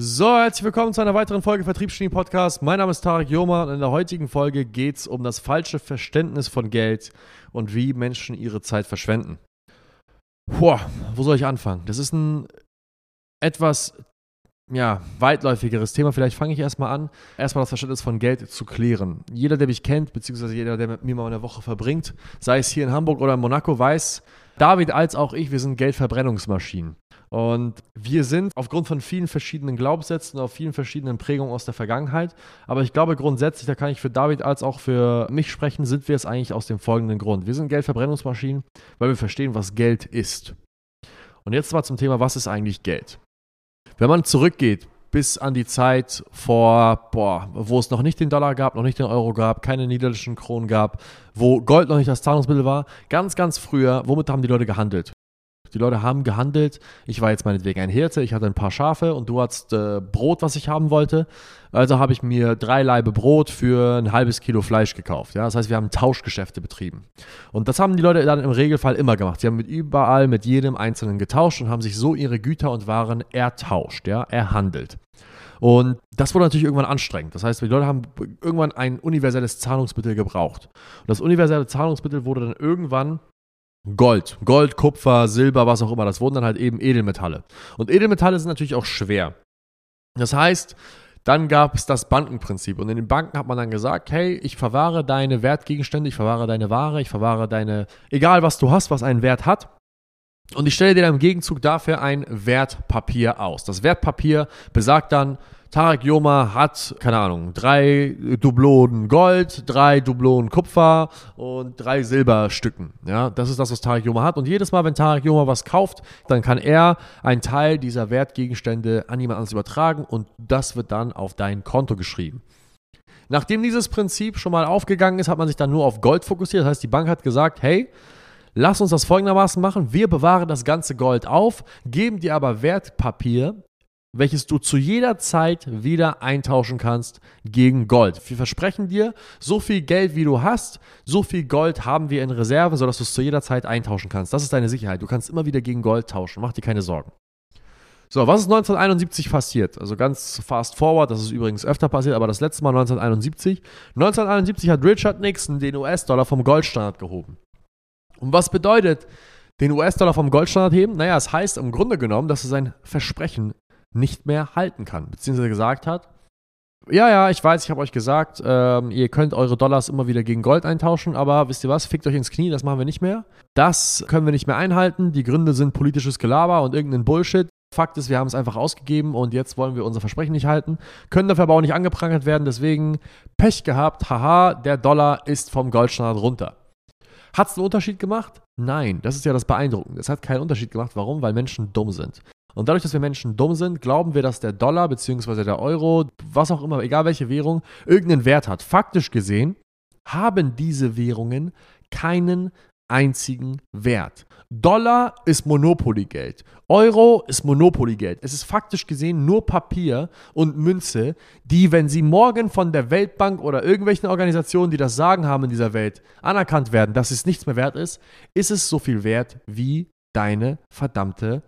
So, herzlich willkommen zu einer weiteren Folge Vertriebsgenie Podcast. Mein Name ist Tarek Joma und in der heutigen Folge geht es um das falsche Verständnis von Geld und wie Menschen ihre Zeit verschwenden. Boah, wo soll ich anfangen? Das ist ein etwas ja, weitläufigeres Thema. Vielleicht fange ich erstmal an, erstmal das Verständnis von Geld zu klären. Jeder, der mich kennt, beziehungsweise jeder, der mit mir mal eine Woche verbringt, sei es hier in Hamburg oder in Monaco, weiß, David als auch ich, wir sind Geldverbrennungsmaschinen. Und wir sind aufgrund von vielen verschiedenen Glaubenssätzen, auf vielen verschiedenen Prägungen aus der Vergangenheit. Aber ich glaube grundsätzlich, da kann ich für David als auch für mich sprechen, sind wir es eigentlich aus dem folgenden Grund. Wir sind Geldverbrennungsmaschinen, weil wir verstehen, was Geld ist. Und jetzt mal zum Thema, was ist eigentlich Geld? Wenn man zurückgeht bis an die Zeit vor, boah, wo es noch nicht den Dollar gab, noch nicht den Euro gab, keine niederländischen Kronen gab, wo Gold noch nicht das Zahlungsmittel war, ganz, ganz früher, womit haben die Leute gehandelt? Die Leute haben gehandelt. Ich war jetzt meinetwegen ein Hirte, ich hatte ein paar Schafe und du hattest äh, Brot, was ich haben wollte. Also habe ich mir drei Laibe Brot für ein halbes Kilo Fleisch gekauft. Ja? Das heißt, wir haben Tauschgeschäfte betrieben. Und das haben die Leute dann im Regelfall immer gemacht. Sie haben mit überall, mit jedem Einzelnen getauscht und haben sich so ihre Güter und Waren ertauscht, ja, erhandelt. Und das wurde natürlich irgendwann anstrengend. Das heißt, die Leute haben irgendwann ein universelles Zahlungsmittel gebraucht. Und das universelle Zahlungsmittel wurde dann irgendwann Gold. Gold, Kupfer, Silber, was auch immer. Das wurden dann halt eben Edelmetalle. Und Edelmetalle sind natürlich auch schwer. Das heißt, dann gab es das Bankenprinzip. Und in den Banken hat man dann gesagt, hey, ich verwahre deine Wertgegenstände, ich verwahre deine Ware, ich verwahre deine, egal was du hast, was einen Wert hat. Und ich stelle dir dann im Gegenzug dafür ein Wertpapier aus. Das Wertpapier besagt dann, Tarek Joma hat, keine Ahnung, drei Dublonen Gold, drei Dublonen Kupfer und drei Silberstücken. Ja, das ist das, was Tarek Joma hat. Und jedes Mal, wenn Tarek Joma was kauft, dann kann er einen Teil dieser Wertgegenstände an jemand anderes übertragen und das wird dann auf dein Konto geschrieben. Nachdem dieses Prinzip schon mal aufgegangen ist, hat man sich dann nur auf Gold fokussiert. Das heißt, die Bank hat gesagt, hey, Lass uns das folgendermaßen machen. Wir bewahren das ganze Gold auf, geben dir aber Wertpapier welches du zu jeder Zeit wieder eintauschen kannst gegen Gold. Wir versprechen dir, so viel Geld wie du hast, so viel Gold haben wir in Reserve, sodass du es zu jeder Zeit eintauschen kannst. Das ist deine Sicherheit. Du kannst immer wieder gegen Gold tauschen. Mach dir keine Sorgen. So, was ist 1971 passiert? Also ganz fast forward, das ist übrigens öfter passiert, aber das letzte Mal 1971. 1971 hat Richard Nixon den US-Dollar vom Goldstandard gehoben. Und was bedeutet den US-Dollar vom Goldstandard heben? Naja, es heißt im Grunde genommen, dass er sein Versprechen nicht mehr halten kann, beziehungsweise gesagt hat, ja, ja, ich weiß, ich habe euch gesagt, ähm, ihr könnt eure Dollars immer wieder gegen Gold eintauschen, aber wisst ihr was, fickt euch ins Knie, das machen wir nicht mehr. Das können wir nicht mehr einhalten. Die Gründe sind politisches Gelaber und irgendein Bullshit. Fakt ist, wir haben es einfach ausgegeben und jetzt wollen wir unser Versprechen nicht halten, können dafür aber auch nicht angeprangert werden, deswegen Pech gehabt, haha, der Dollar ist vom Goldstandard runter. Hat es einen Unterschied gemacht? Nein, das ist ja das Beeindruckende. Es hat keinen Unterschied gemacht. Warum? Weil Menschen dumm sind. Und dadurch, dass wir Menschen dumm sind, glauben wir, dass der Dollar bzw. der Euro, was auch immer, egal welche Währung, irgendeinen Wert hat. Faktisch gesehen haben diese Währungen keinen einzigen Wert. Dollar ist Monopoly-Geld. Euro ist Monopoly-Geld. Es ist faktisch gesehen nur Papier und Münze, die, wenn sie morgen von der Weltbank oder irgendwelchen Organisationen, die das Sagen haben in dieser Welt, anerkannt werden, dass es nichts mehr wert ist, ist es so viel wert wie deine verdammte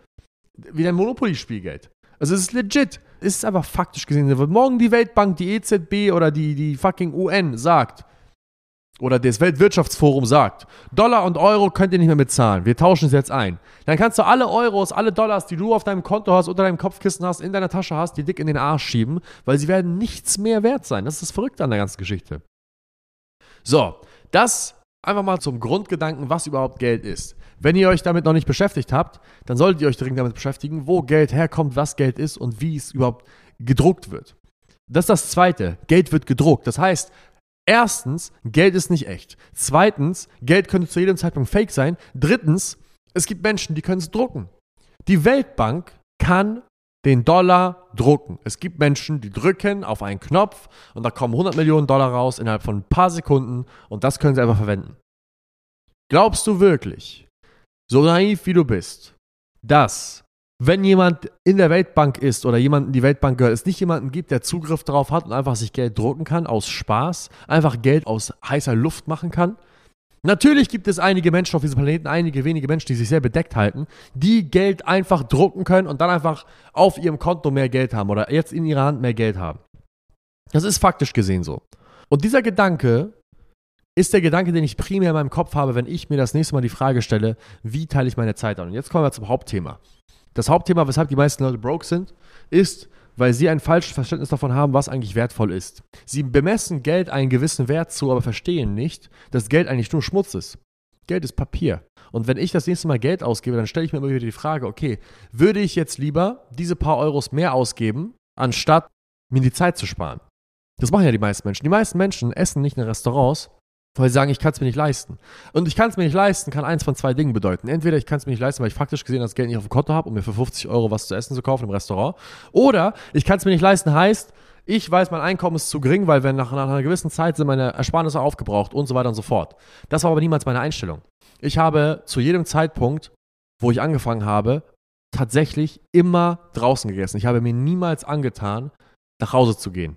wie dein Monopoly-Spielgeld. Also es ist legit. Es ist einfach faktisch gesehen. Wenn morgen die Weltbank, die EZB oder die, die fucking UN sagt, oder das Weltwirtschaftsforum sagt, Dollar und Euro könnt ihr nicht mehr bezahlen, wir tauschen es jetzt ein. Dann kannst du alle Euros, alle Dollars, die du auf deinem Konto hast, unter deinem Kopfkissen hast, in deiner Tasche hast, die dick in den Arsch schieben, weil sie werden nichts mehr wert sein. Das ist das Verrückte an der ganzen Geschichte. So, das einfach mal zum Grundgedanken, was überhaupt Geld ist. Wenn ihr euch damit noch nicht beschäftigt habt, dann solltet ihr euch dringend damit beschäftigen, wo Geld herkommt, was Geld ist und wie es überhaupt gedruckt wird. Das ist das Zweite. Geld wird gedruckt. Das heißt, erstens, Geld ist nicht echt. Zweitens, Geld könnte zu jedem Zeitpunkt fake sein. Drittens, es gibt Menschen, die können es drucken. Die Weltbank kann den Dollar drucken. Es gibt Menschen, die drücken auf einen Knopf und da kommen 100 Millionen Dollar raus innerhalb von ein paar Sekunden und das können sie einfach verwenden. Glaubst du wirklich, so naiv wie du bist, dass wenn jemand in der Weltbank ist oder jemand in die Weltbank gehört, es nicht jemanden gibt, der Zugriff darauf hat und einfach sich Geld drucken kann aus Spaß, einfach Geld aus heißer Luft machen kann? Natürlich gibt es einige Menschen auf diesem Planeten, einige wenige Menschen, die sich sehr bedeckt halten, die Geld einfach drucken können und dann einfach auf ihrem Konto mehr Geld haben oder jetzt in ihrer Hand mehr Geld haben. Das ist faktisch gesehen so. Und dieser Gedanke ist der Gedanke, den ich primär in meinem Kopf habe, wenn ich mir das nächste Mal die Frage stelle, wie teile ich meine Zeit an? Und jetzt kommen wir zum Hauptthema. Das Hauptthema, weshalb die meisten Leute broke sind, ist, weil sie ein falsches Verständnis davon haben, was eigentlich wertvoll ist. Sie bemessen Geld einen gewissen Wert zu, aber verstehen nicht, dass Geld eigentlich nur Schmutz ist. Geld ist Papier. Und wenn ich das nächste Mal Geld ausgebe, dann stelle ich mir immer wieder die Frage, okay, würde ich jetzt lieber diese paar Euros mehr ausgeben, anstatt mir die Zeit zu sparen? Das machen ja die meisten Menschen. Die meisten Menschen essen nicht in Restaurants, weil sie sagen, ich kann es mir nicht leisten. Und ich kann es mir nicht leisten, kann eins von zwei Dingen bedeuten. Entweder ich kann es mir nicht leisten, weil ich faktisch gesehen das Geld nicht auf dem Konto habe, um mir für 50 Euro was zu essen zu kaufen im Restaurant. Oder ich kann es mir nicht leisten, heißt, ich weiß, mein Einkommen ist zu gering, weil wenn nach, nach einer gewissen Zeit sind meine Ersparnisse aufgebraucht und so weiter und so fort. Das war aber niemals meine Einstellung. Ich habe zu jedem Zeitpunkt, wo ich angefangen habe, tatsächlich immer draußen gegessen. Ich habe mir niemals angetan, nach Hause zu gehen.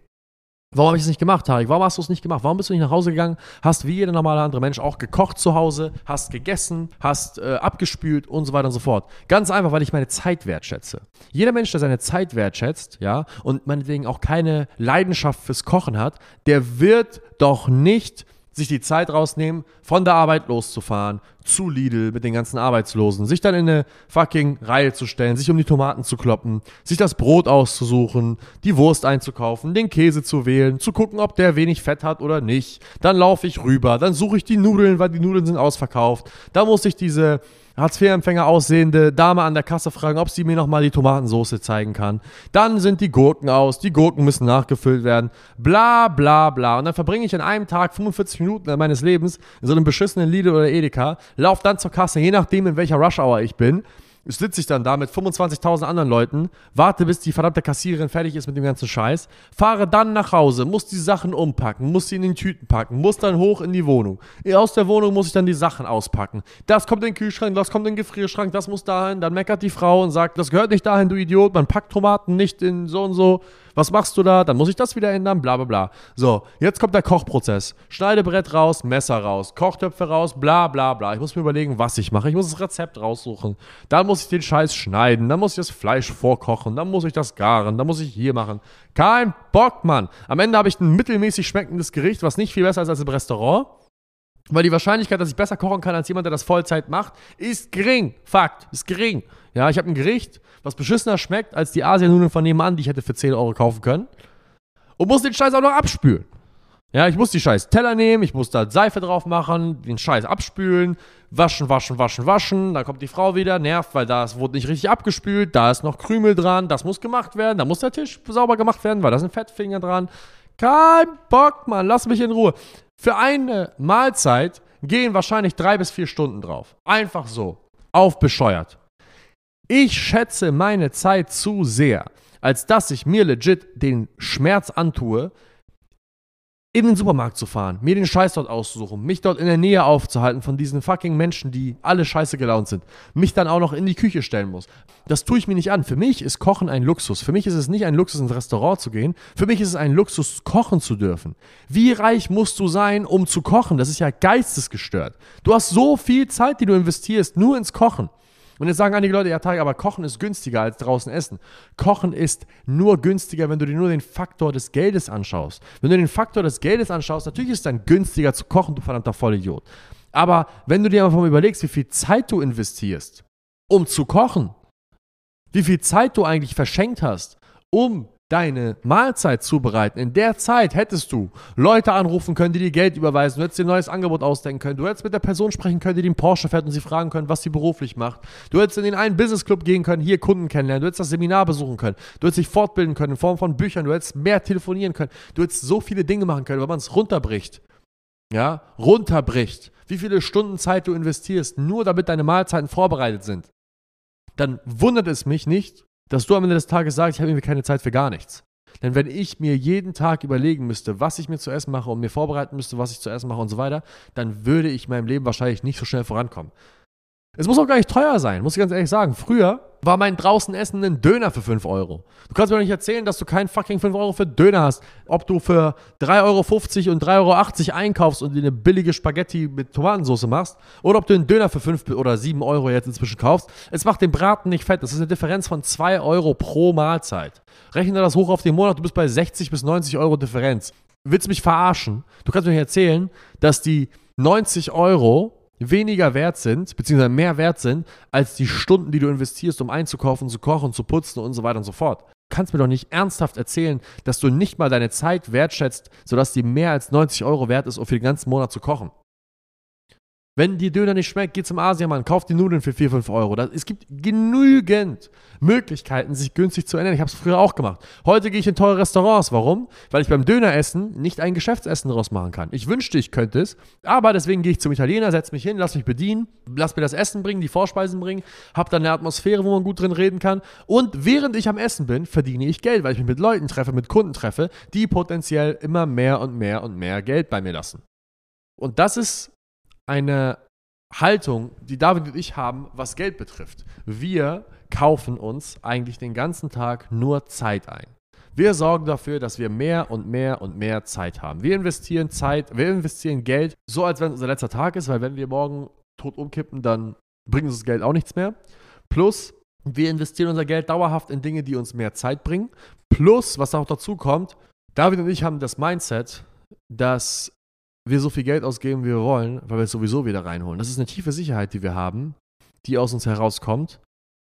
Warum habe ich es nicht gemacht, Tarek? Warum hast du es nicht gemacht? Warum bist du nicht nach Hause gegangen? Hast wie jeder normale andere Mensch auch gekocht zu Hause, hast gegessen, hast äh, abgespült und so weiter und so fort. Ganz einfach, weil ich meine Zeit wertschätze. Jeder Mensch, der seine Zeit wertschätzt, ja, und meinetwegen auch keine Leidenschaft fürs Kochen hat, der wird doch nicht sich die Zeit rausnehmen, von der Arbeit loszufahren, zu Lidl mit den ganzen Arbeitslosen, sich dann in eine fucking Reihe zu stellen, sich um die Tomaten zu kloppen, sich das Brot auszusuchen, die Wurst einzukaufen, den Käse zu wählen, zu gucken, ob der wenig Fett hat oder nicht. Dann laufe ich rüber, dann suche ich die Nudeln, weil die Nudeln sind ausverkauft. Da muss ich diese Hartz-IV-Empfänger aussehende Dame an der Kasse fragen, ob sie mir nochmal die Tomatensoße zeigen kann. Dann sind die Gurken aus, die Gurken müssen nachgefüllt werden. Bla, bla, bla. Und dann verbringe ich in einem Tag 45 Minuten meines Lebens in so einem beschissenen Lidl oder Edeka, laufe dann zur Kasse, je nachdem, in welcher Rush-Hour ich bin sitze ich dann da mit 25.000 anderen Leuten, warte, bis die verdammte Kassiererin fertig ist mit dem ganzen Scheiß, fahre dann nach Hause, muss die Sachen umpacken, muss sie in den Tüten packen, muss dann hoch in die Wohnung. Aus der Wohnung muss ich dann die Sachen auspacken. Das kommt in den Kühlschrank, das kommt in den Gefrierschrank, das muss dahin. Dann meckert die Frau und sagt, das gehört nicht dahin, du Idiot, man packt Tomaten nicht in so und so. Was machst du da? Dann muss ich das wieder ändern, bla bla bla. So, jetzt kommt der Kochprozess. Schneidebrett raus, Messer raus, Kochtöpfe raus, bla bla bla. Ich muss mir überlegen, was ich mache. Ich muss das Rezept raussuchen. Dann muss ich den Scheiß schneiden, dann muss ich das Fleisch vorkochen, dann muss ich das garen, dann muss ich hier machen. Kein Bock, Mann. Am Ende habe ich ein mittelmäßig schmeckendes Gericht, was nicht viel besser ist als im Restaurant. Weil die Wahrscheinlichkeit, dass ich besser kochen kann als jemand, der das Vollzeit macht, ist gering. Fakt, ist gering. Ja, ich habe ein Gericht, was beschissener schmeckt als die Asiennudeln von nebenan, die ich hätte für 10 Euro kaufen können. Und muss den Scheiß auch noch abspülen. Ja, ich muss die scheiß Teller nehmen, ich muss da Seife drauf machen, den Scheiß abspülen, waschen, waschen, waschen, waschen. Dann kommt die Frau wieder, nervt, weil da wurde nicht richtig abgespült, da ist noch Krümel dran, das muss gemacht werden, da muss der Tisch sauber gemacht werden, weil da sind Fettfinger dran. Kein Bock, Mann, lass mich in Ruhe. Für eine Mahlzeit gehen wahrscheinlich drei bis vier Stunden drauf. Einfach so. Aufbescheuert. Ich schätze meine Zeit zu sehr, als dass ich mir legit den Schmerz antue, in den Supermarkt zu fahren, mir den Scheiß dort auszusuchen, mich dort in der Nähe aufzuhalten von diesen fucking Menschen, die alle scheiße gelaunt sind, mich dann auch noch in die Küche stellen muss. Das tue ich mir nicht an. Für mich ist Kochen ein Luxus. Für mich ist es nicht ein Luxus, ins Restaurant zu gehen. Für mich ist es ein Luxus, kochen zu dürfen. Wie reich musst du sein, um zu kochen? Das ist ja geistesgestört. Du hast so viel Zeit, die du investierst, nur ins Kochen. Und jetzt sagen einige Leute, ja, Tarek, aber Kochen ist günstiger als draußen essen. Kochen ist nur günstiger, wenn du dir nur den Faktor des Geldes anschaust. Wenn du den Faktor des Geldes anschaust, natürlich ist es dann günstiger zu kochen, du verdammter Vollidiot. Aber wenn du dir einfach mal überlegst, wie viel Zeit du investierst, um zu kochen, wie viel Zeit du eigentlich verschenkt hast, um deine Mahlzeit zubereiten. In der Zeit hättest du Leute anrufen können, die dir Geld überweisen. Du hättest dir ein neues Angebot ausdenken können. Du hättest mit der Person sprechen können, die den Porsche fährt und sie fragen können, was sie beruflich macht. Du hättest in den einen Business Club gehen können, hier Kunden kennenlernen. Du hättest das Seminar besuchen können. Du hättest dich fortbilden können in Form von Büchern. Du hättest mehr telefonieren können. Du hättest so viele Dinge machen können, wenn man es runterbricht. Ja, runterbricht. Wie viele Stunden Zeit du investierst, nur damit deine Mahlzeiten vorbereitet sind. Dann wundert es mich nicht, dass du am Ende des Tages sagst, ich habe irgendwie keine Zeit für gar nichts. Denn wenn ich mir jeden Tag überlegen müsste, was ich mir zu essen mache und mir vorbereiten müsste, was ich zu essen mache und so weiter, dann würde ich in meinem Leben wahrscheinlich nicht so schnell vorankommen. Es muss auch gar nicht teuer sein, muss ich ganz ehrlich sagen. Früher war mein draußen Essen ein Döner für 5 Euro. Du kannst mir doch nicht erzählen, dass du keinen fucking 5 Euro für Döner hast. Ob du für 3,50 Euro und 3,80 Euro einkaufst und dir eine billige Spaghetti mit Tomatensauce machst oder ob du einen Döner für 5 oder 7 Euro jetzt inzwischen kaufst. Es macht den Braten nicht fett. Das ist eine Differenz von 2 Euro pro Mahlzeit. Rechne das hoch auf den Monat, du bist bei 60 bis 90 Euro Differenz. Willst du mich verarschen? Du kannst mir nicht erzählen, dass die 90 Euro weniger wert sind, beziehungsweise mehr wert sind, als die Stunden, die du investierst, um einzukaufen, zu kochen, zu putzen und so weiter und so fort. Du kannst mir doch nicht ernsthaft erzählen, dass du nicht mal deine Zeit wertschätzt, sodass die mehr als 90 Euro wert ist, um für den ganzen Monat zu kochen. Wenn dir Döner nicht schmeckt, geh zum Asiamann, kauf die Nudeln für 4, 5 Euro. Das, es gibt genügend Möglichkeiten, sich günstig zu ernähren. Ich habe es früher auch gemacht. Heute gehe ich in teure Restaurants. Warum? Weil ich beim Döneressen nicht ein Geschäftsessen daraus machen kann. Ich wünschte, ich könnte es, aber deswegen gehe ich zum Italiener, setze mich hin, lass mich bedienen, lass mir das Essen bringen, die Vorspeisen bringen, habe dann eine Atmosphäre, wo man gut drin reden kann. Und während ich am Essen bin, verdiene ich Geld, weil ich mich mit Leuten treffe, mit Kunden treffe, die potenziell immer mehr und mehr und mehr Geld bei mir lassen. Und das ist eine Haltung, die David und ich haben, was Geld betrifft. Wir kaufen uns eigentlich den ganzen Tag nur Zeit ein. Wir sorgen dafür, dass wir mehr und mehr und mehr Zeit haben. Wir investieren Zeit, wir investieren Geld, so als wenn es unser letzter Tag ist, weil wenn wir morgen tot umkippen, dann bringt uns das Geld auch nichts mehr. Plus, wir investieren unser Geld dauerhaft in Dinge, die uns mehr Zeit bringen. Plus, was auch dazu kommt, David und ich haben das Mindset, dass wir so viel Geld ausgeben, wie wir wollen, weil wir es sowieso wieder reinholen. Das ist eine tiefe Sicherheit, die wir haben, die aus uns herauskommt,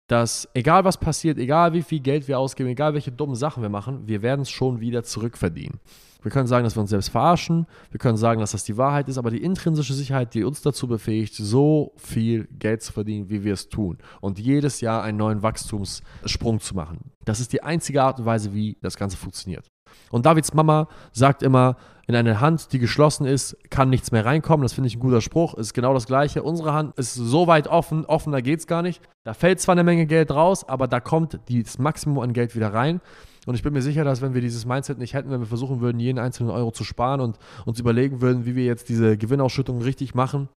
dass egal was passiert, egal wie viel Geld wir ausgeben, egal welche dummen Sachen wir machen, wir werden es schon wieder zurückverdienen. Wir können sagen, dass wir uns selbst verarschen, wir können sagen, dass das die Wahrheit ist, aber die intrinsische Sicherheit, die uns dazu befähigt, so viel Geld zu verdienen, wie wir es tun und jedes Jahr einen neuen Wachstumssprung zu machen. Das ist die einzige Art und Weise, wie das Ganze funktioniert. Und Davids Mama sagt immer, in eine Hand, die geschlossen ist, kann nichts mehr reinkommen. Das finde ich ein guter Spruch. Ist genau das Gleiche. Unsere Hand ist so weit offen, offener geht es gar nicht. Da fällt zwar eine Menge Geld raus, aber da kommt das Maximum an Geld wieder rein. Und ich bin mir sicher, dass wenn wir dieses Mindset nicht hätten, wenn wir versuchen würden, jeden einzelnen Euro zu sparen und uns überlegen würden, wie wir jetzt diese Gewinnausschüttung richtig machen,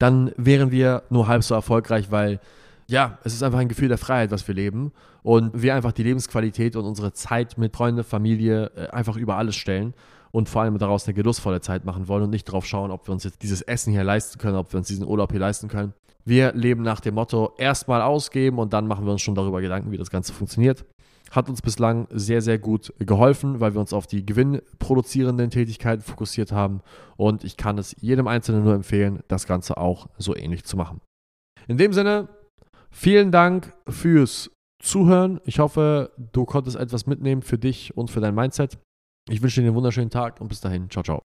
dann wären wir nur halb so erfolgreich, weil ja, es ist einfach ein Gefühl der Freiheit, was wir leben. Und wir einfach die Lebensqualität und unsere Zeit mit Freunde, Familie äh, einfach über alles stellen und vor allem daraus eine genussvolle Zeit machen wollen und nicht darauf schauen, ob wir uns jetzt dieses Essen hier leisten können, ob wir uns diesen Urlaub hier leisten können. Wir leben nach dem Motto, erstmal ausgeben und dann machen wir uns schon darüber Gedanken, wie das Ganze funktioniert. Hat uns bislang sehr, sehr gut geholfen, weil wir uns auf die gewinnproduzierenden Tätigkeiten fokussiert haben. Und ich kann es jedem Einzelnen nur empfehlen, das Ganze auch so ähnlich zu machen. In dem Sinne, vielen Dank fürs Zuhören. Ich hoffe, du konntest etwas mitnehmen für dich und für dein Mindset. Ich wünsche dir einen wunderschönen Tag und bis dahin. Ciao, ciao.